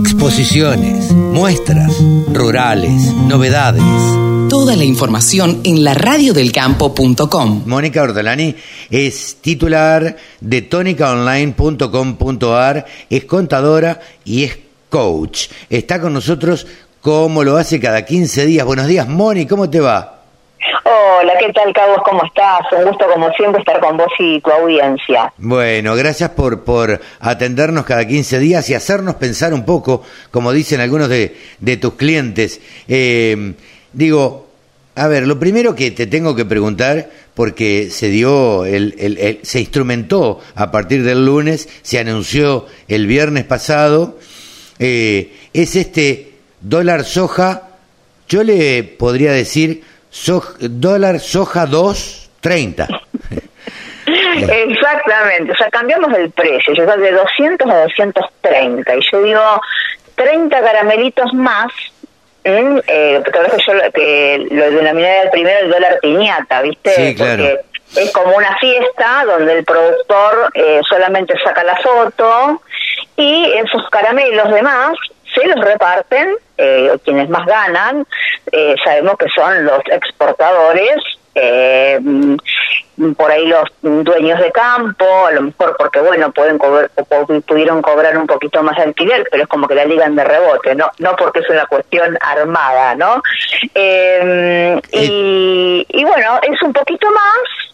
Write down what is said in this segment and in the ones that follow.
exposiciones, muestras, rurales, novedades. Toda la información en la radiodelcampo.com. Mónica Ortolani es titular de tónicaonline.com.ar, es contadora y es coach. Está con nosotros como lo hace cada 15 días. Buenos días, Moni, ¿cómo te va? Hola, ¿qué tal, Carlos? ¿Cómo estás? Un gusto, como siempre, estar con vos y tu audiencia. Bueno, gracias por, por atendernos cada 15 días y hacernos pensar un poco, como dicen algunos de, de tus clientes. Eh, digo, a ver, lo primero que te tengo que preguntar, porque se dio, el, el, se instrumentó a partir del lunes, se anunció el viernes pasado, eh, es este dólar soja, yo le podría decir dólar soja 2.30. Exactamente, o sea, cambiamos el precio, yo de 200 a 230 y yo digo 30 caramelitos más, eh, que yo que lo denominé el primero el dólar piñata, ¿viste? Sí, claro. Porque es como una fiesta donde el productor eh, solamente saca la foto y esos caramelos demás se los reparten eh, quienes más ganan, eh, sabemos que son los exportadores, eh, por ahí los dueños de campo, a lo mejor porque bueno pueden cobrar, pudieron cobrar un poquito más de alquiler, pero es como que la ligan de rebote, no no porque es una cuestión armada, ¿no? y, y bueno es un poquito más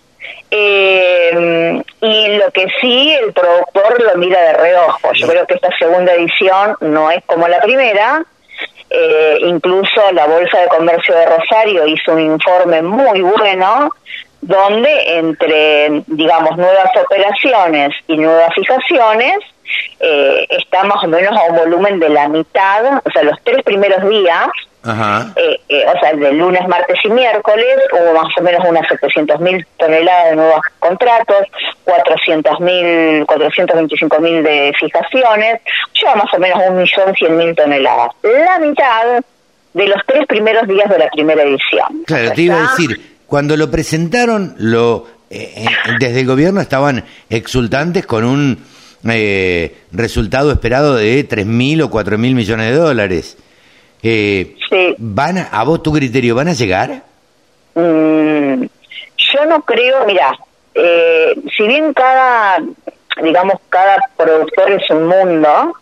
eh, y lo que sí, el productor lo mira de reojo. Yo creo que esta segunda edición no es como la primera. Eh, incluso la Bolsa de Comercio de Rosario hizo un informe muy bueno donde entre, digamos, nuevas operaciones y nuevas fijaciones, eh, está más o menos a un volumen de la mitad, o sea, los tres primeros días eh, eh, o sea, de lunes, martes y miércoles hubo más o menos unas 700.000 toneladas de nuevos contratos, 400.000, 425.000 de fijaciones, lleva más o menos 1.100.000 toneladas. La mitad de los tres primeros días de la primera edición. Claro, te iba a decir, cuando lo presentaron, lo eh, desde el gobierno estaban exultantes con un resultado esperado de 3.000 o 4.000 millones de dólares. Eh, ¿van a, vos tu criterio, van a llegar? Mm, yo no creo, mira, eh, si bien cada, digamos, cada productor es un mundo,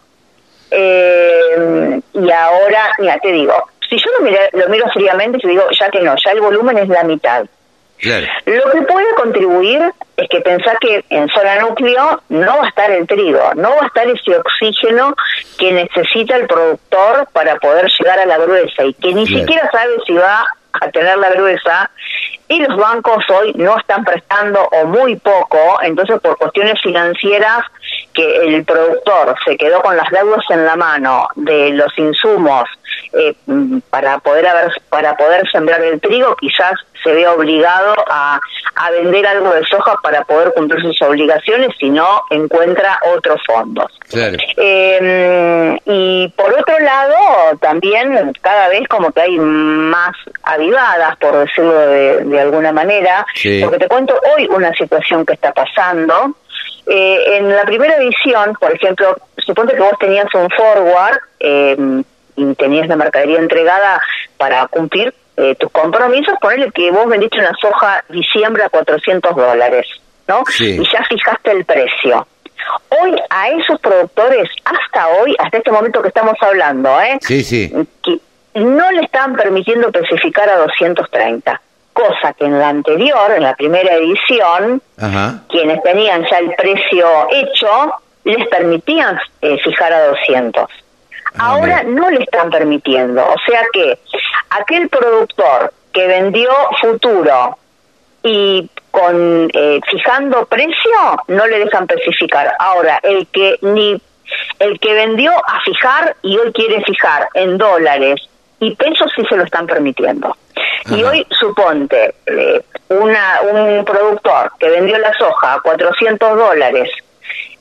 eh, y ahora, mira, te digo, si yo lo miro, lo miro fríamente, yo digo, ya que no, ya el volumen es la mitad. Lo que puede contribuir es que pensar que en zona núcleo no va a estar el trigo, no va a estar ese oxígeno que necesita el productor para poder llegar a la gruesa y que ni siquiera sabe si va a tener la gruesa. Y los bancos hoy no están prestando o muy poco, entonces por cuestiones financieras que el productor se quedó con las deudas en la mano de los insumos eh, para poder haber, para poder sembrar el trigo, quizás se ve obligado a, a vender algo de soja para poder cumplir sus obligaciones si no encuentra otros fondos. Em, y por otro lado, también cada vez como que hay más avivadas, por decirlo de, alguna manera, porque te cuento hoy una situación que está pasando. Eh, en la primera edición, por ejemplo, suponte que vos tenías un forward eh, y tenías la mercadería entregada para cumplir eh, tus compromisos, ponele que vos vendiste una soja diciembre a 400 dólares, ¿no? Y ya fijaste el precio. Hoy a esos productores, hasta hoy, hasta este momento que estamos hablando, ¿eh? Sí, sí. Que no le están permitiendo especificar a 230 cosa que en la anterior, en la primera edición, quienes tenían ya el precio hecho, les permitían eh, fijar a 200. Ah, Ahora no le están permitiendo. O sea que aquel productor que vendió futuro y con eh, fijando precio no le dejan especificar. Ahora el que ni el que vendió a fijar y hoy quiere fijar en dólares y pesos sí se lo están permitiendo. Y hoy suponte eh, una, un productor que vendió la soja a 400 dólares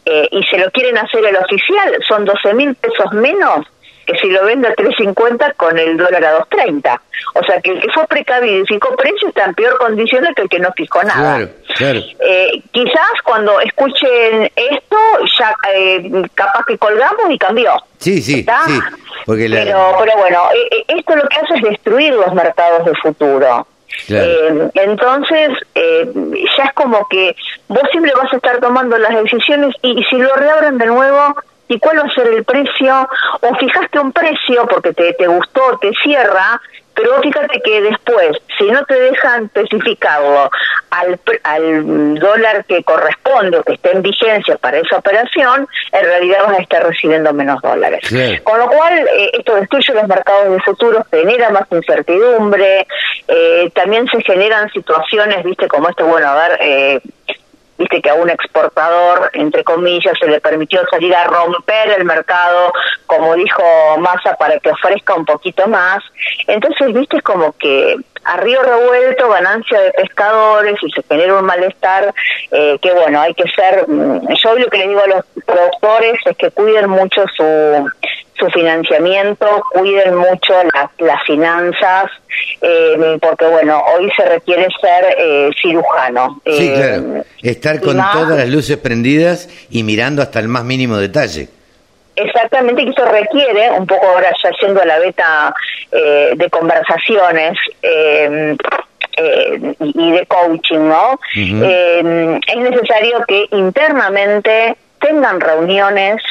eh, y se lo quieren hacer el oficial, son 12 mil pesos menos que si lo vende a 3.50 con el dólar a 2.30. O sea que el que fue precavido y fijó precios está en peor condición que el que no fijó nada. Claro, claro. Eh, quizás cuando escuchen esto, ya eh, capaz que colgamos y cambió. Sí, sí, sí. Porque pero, pero bueno, eh, esto lo que hace es destruir los mercados de futuro. Eh, entonces, eh, ya es como que vos siempre vas a estar tomando las decisiones y, si lo reabren de nuevo, ¿y cuál va a ser el precio? O fijaste un precio porque te, te gustó, te cierra, pero fíjate que después, si no te dejan especificarlo al, al dólar que corresponde o que esté en vigencia para esa operación, en realidad vas a estar recibiendo menos dólares. Con lo cual, eh, esto destruye los mercados de futuros, genera más incertidumbre, eh, también se generan situaciones, viste, como esto, bueno, a ver, eh, viste que a un exportador, entre comillas, se le permitió salir a romper el mercado, como dijo Massa, para que ofrezca un poquito más. Entonces, viste, como que a río revuelto, ganancia de pescadores y se genera un malestar eh, que, bueno, hay que ser, mm, yo lo que le digo a los productores es que cuiden mucho su, su financiamiento, cuiden mucho las finanzas, eh, porque bueno, hoy se requiere ser eh, cirujano. Sí, eh, claro. Estar con todas las luces prendidas y mirando hasta el más mínimo detalle. Exactamente, que eso requiere, un poco ahora ya yendo a la beta de conversaciones, y de coaching, ¿no? es necesario que internamente tengan reuniones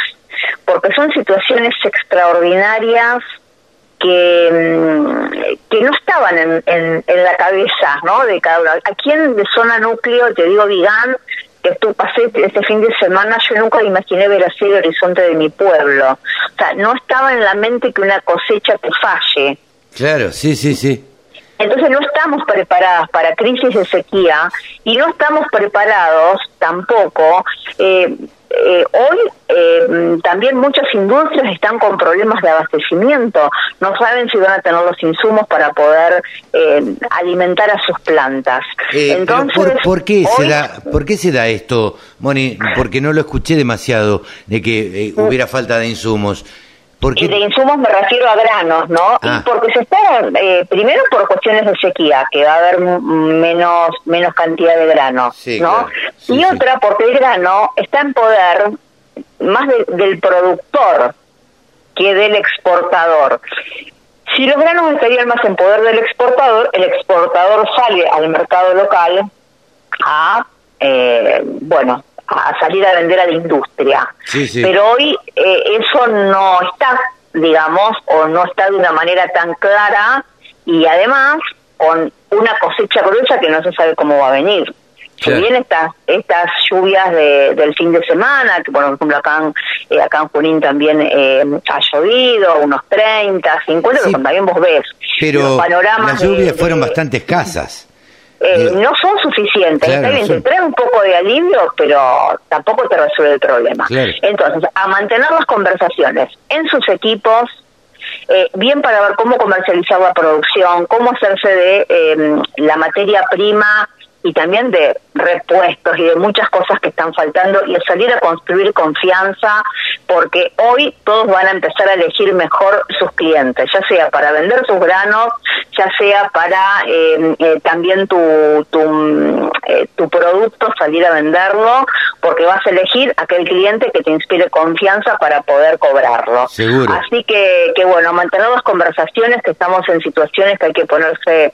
porque son situaciones extraordinarias que, mm, que no estaban en, en, la cabeza ¿no? de cada uno. Aquí en de zona núcleo, te digo, Vigán, que tú pasé este fin de semana, yo nunca imaginé ver así el horizonte de mi pueblo. O sea, no estaba en la mente que una cosecha te falle. Claro, sí, sí, sí. Entonces no estamos preparadas para crisis de sequía y no estamos preparados tampoco eh, eh, hoy eh, también muchas industrias están con problemas de abastecimiento, no saben si van a tener los insumos para poder eh, alimentar a sus plantas. Entonces, por, qué se da, ¿Por qué se da esto, Moni? Porque no lo escuché demasiado de que hubiera falta de insumos. Y de insumos me refiero a granos, ¿no? Y ah. porque se está, eh, primero por cuestiones de sequía, que va a haber menos menos cantidad de grano, ¿no? y otra porque el grano está en poder más del productor que del exportador. Si los granos estarían más en poder del exportador, el exportador sale al mercado local a, eh, bueno, a salir a vender a la industria. Pero hoy eh, eso no está, digamos, o no está de una manera tan clara y además con una cosecha gruesa que no se sabe cómo va a venir. Si bien estas estas lluvias de, del fin de semana, que por ejemplo acá en, eh, acá en Junín también eh, ha llovido, unos 30, 50, pero también vos ves. Pero las lluvias fueron bastante escasas. Eh, no son suficientes. Está bien, te trae un poco de alivio, pero tampoco te resuelve el problema. Entonces, a mantener las conversaciones en sus equipos, eh, bien para ver cómo comercializar la producción, cómo hacerse de eh, la materia prima y también de repuestos y de muchas cosas que están faltando y salir a construir confianza porque hoy todos van a empezar a elegir mejor sus clientes, ya sea para vender sus granos, ya sea para eh, eh, también tu, tu, eh, tu producto salir a venderlo, porque vas a elegir aquel cliente que te inspire confianza para poder cobrarlo. Así que, que bueno, mantener las conversaciones, que estamos en situaciones que hay que ponerse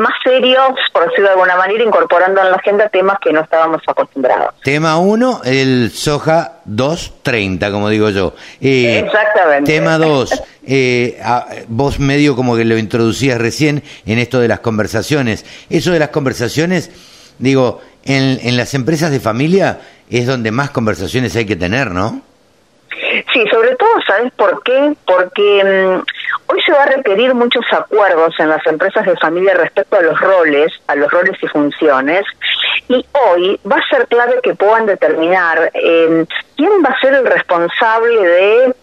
más serios, por decirlo de alguna manera, incorporando en la agenda temas que no estábamos acostumbrados. Tema 1, el soja 230, como digo yo. Eh, Exactamente. Tema 2, eh, vos medio como que lo introducías recién en esto de las conversaciones. Eso de las conversaciones, digo, en, en las empresas de familia es donde más conversaciones hay que tener, ¿no? Sí, sobre todo, ¿sabes por qué? Porque mm, hoy se va a requerir muchos acuerdos en las empresas de familia respecto a los roles, a los roles y funciones, y hoy va a ser clave que puedan determinar eh, quién va a ser el responsable de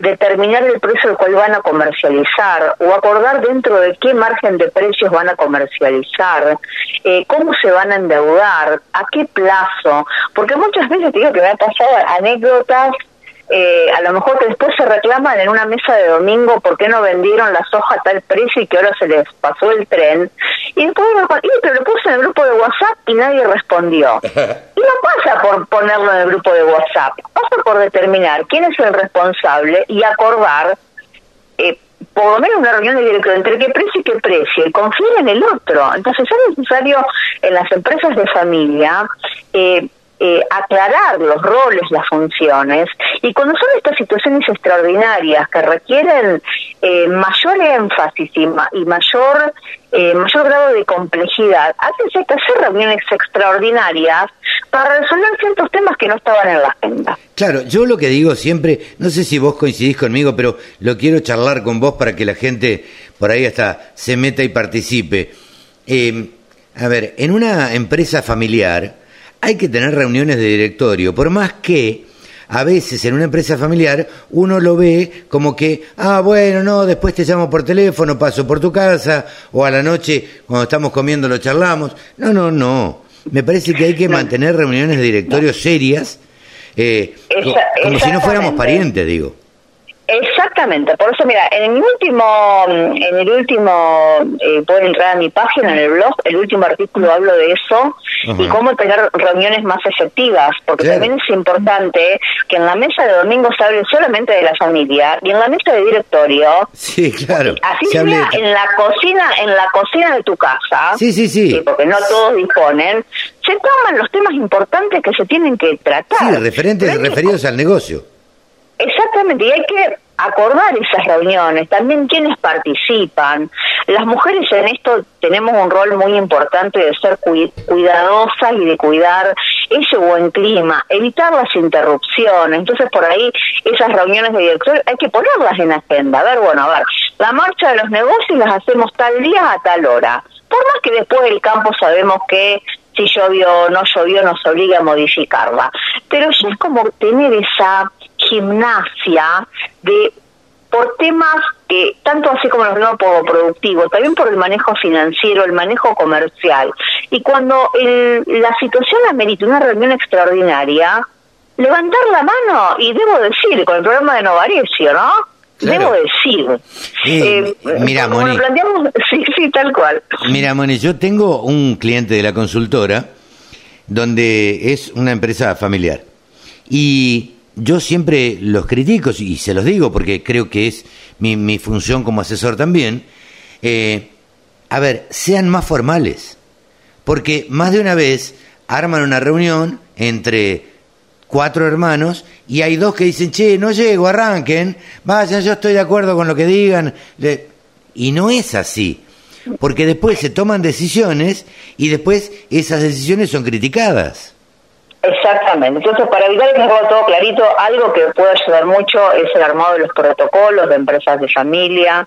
determinar el precio al cual van a comercializar o acordar dentro de qué margen de precios van a comercializar, eh, cómo se van a endeudar, a qué plazo, porque muchas veces digo que me han pasado anécdotas eh, a lo mejor que después se reclaman en una mesa de domingo por qué no vendieron la soja a tal precio y que ahora se les pasó el tren. Y después pero lo puse en el grupo de WhatsApp y nadie respondió. Y no pasa por ponerlo en el grupo de WhatsApp, pasa por determinar quién es el responsable y acordar eh, por lo menos una reunión de director entre qué precio y qué precio, y confiar en el otro. Entonces es necesario en las empresas de familia eh, eh, aclarar los roles, las funciones, y cuando son estas situaciones extraordinarias que requieren eh, mayor énfasis y, mayor eh, mayor grado de complejidad, a veces hay que hacer reuniones extraordinarias para resolver ciertos temas que no estaban en la agenda. Claro, yo lo que digo siempre, no sé si vos coincidís conmigo, pero lo quiero charlar con vos para que la gente por ahí hasta se meta y participe. a ver, en una empresa familiar, hay que tener reuniones de directorio, por más que a veces en una empresa familiar uno lo ve como que, ah, bueno, no, después te llamo por teléfono, paso por tu casa, o a la noche cuando estamos comiendo lo charlamos. No, no, no. Me parece que hay que mantener reuniones de directorio serias, eh, como si no fuéramos parientes, digo. Exactamente, por eso mira, en el último, en el último, eh, pueden entrar a mi página en el blog, el último artículo hablo de eso y cómo tener reuniones más efectivas, porque también es importante que en la mesa de domingo se hable solamente de la familia y en la mesa de directorio, sí, claro, así sea en la cocina, en la cocina de tu casa, sí, sí, sí, porque no todos disponen, se toman los temas importantes que se tienen que tratar. Sí, referentes referidos al negocio. Exactamente, y hay que acordar esas reuniones, también quienes participan. Las mujeres en esto tenemos un rol muy importante de ser cuidadosas y de cuidar ese buen clima, evitar las interrupciones. Entonces, por ahí, esas reuniones de director hay que ponerlas en agenda. A ver, bueno, a ver, la marcha de los negocios las hacemos tal día a tal hora. Por más que después del campo sabemos que si llovió o no llovió nos obliga a modificarla. Pero ya es como tener esa gimnasia de por temas que, tanto así como los vemos por productivo, también por el manejo financiero, el manejo comercial. Y cuando la situación amerita una reunión extraordinaria, levantar la mano, y debo decir, con el programa de Novarecio, ¿no? Debo decir. Eh, mira, Moni. sí, sí, tal cual. Mira, Moni, yo tengo un cliente de la consultora donde es una empresa familiar. Y yo siempre los critico y se los digo porque creo que es mi, mi función como asesor también. Eh, a ver, sean más formales, porque más de una vez arman una reunión entre cuatro hermanos y hay dos que dicen, che, no llego, arranquen, vayan, yo estoy de acuerdo con lo que digan. Y no es así, porque después se toman decisiones y después esas decisiones son criticadas. Exactamente. Entonces, para evitar que nos todo clarito, algo que puede ayudar mucho es el armado de los protocolos de empresas de familia,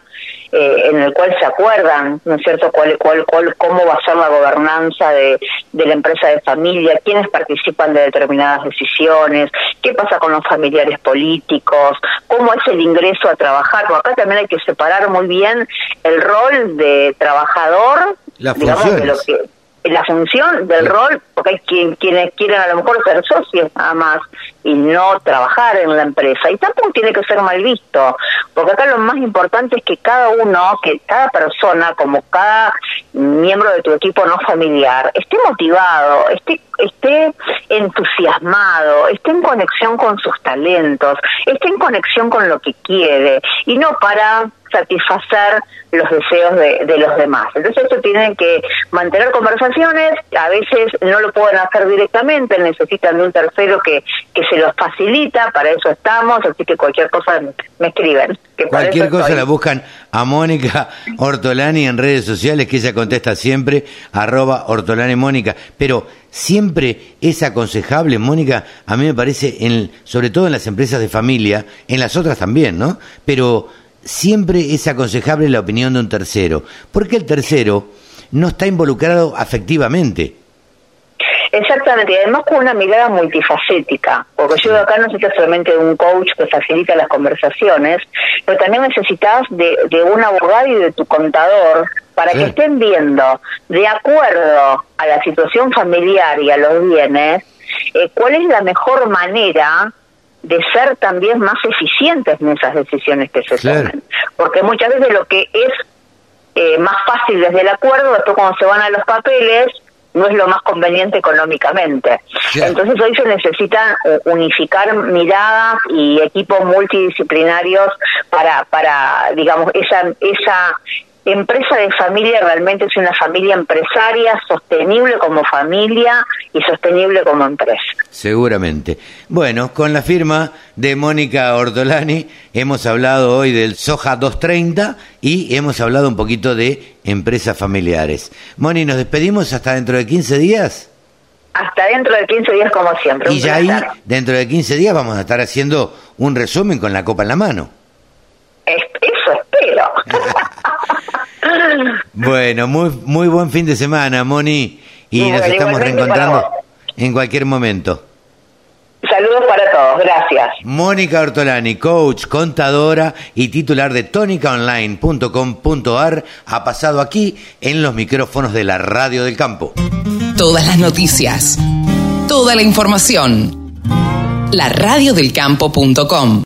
eh, en el cual se acuerdan, ¿no es cierto?, cuál, cuál, cuál, cómo va a ser la gobernanza de, de la empresa de familia, quiénes participan de determinadas decisiones, qué pasa con los familiares políticos, cómo es el ingreso a trabajar. Porque acá también hay que separar muy bien el rol de trabajador, digamos, de lo que la función del rol, porque hay quien, quienes quieren a lo mejor ser socios nada más y no trabajar en la empresa. Y tampoco tiene que ser mal visto, porque acá lo más importante es que cada uno, que cada persona, como cada miembro de tu equipo no familiar, esté motivado, esté, esté entusiasmado, esté en conexión con sus talentos, esté en conexión con lo que quiere y no para satisfacer los deseos de, los demás. Entonces esto tienen que mantener conversaciones, a veces no lo pueden hacer directamente, necesitan de un tercero que, que se los facilita, para eso estamos, así que cualquier cosa me escriben. cualquier cosa la buscan a Mónica Ortolani en redes sociales, que ella contesta siempre, arroba Ortolani Mónica, pero siempre es aconsejable, Mónica, a mí me parece, en, sobre todo en las empresas de familia, en las otras también, ¿no? Pero siempre es aconsejable la opinión de un tercero, porque el tercero no está involucrado afectivamente. Exactamente, y además con una mirada multifacética, porque yo acá no necesitas solamente de un coach que facilita las conversaciones, pero también necesitas de, un abogado y de tu contador para que estén viendo, de acuerdo a la situación familiar y a los bienes, eh, cuál es la mejor manera de ser también más eficientes en esas decisiones que se toman. Porque muchas veces lo que es eh, más fácil desde el acuerdo, después cuando se van a los papeles, no es lo más conveniente económicamente. Entonces hoy se necesitan eh, unificar miradas y equipos multidisciplinarios para, para digamos, esa, esa empresa de familia realmente es una familia empresaria, sostenible como familia y sostenible como empresa. Seguramente. Bueno, con la firma de Mónica Ortolani hemos hablado hoy del Soja 230 y hemos hablado un poquito de empresas familiares. Moni, ¿nos despedimos hasta dentro de 15 días? Hasta dentro de 15 días como siempre. Y ya ahí, dentro de 15 días, vamos a estar haciendo un resumen con la copa en la mano. Bueno, muy, muy buen fin de semana, Moni, y nos estamos reencontrando en cualquier momento. Saludos para todos, gracias. Mónica Ortolani, coach, contadora y titular de tonicaonline.com.ar, ha pasado aquí en los micrófonos de la Radio del Campo. Todas las noticias, toda la información. La radiodelcampo.com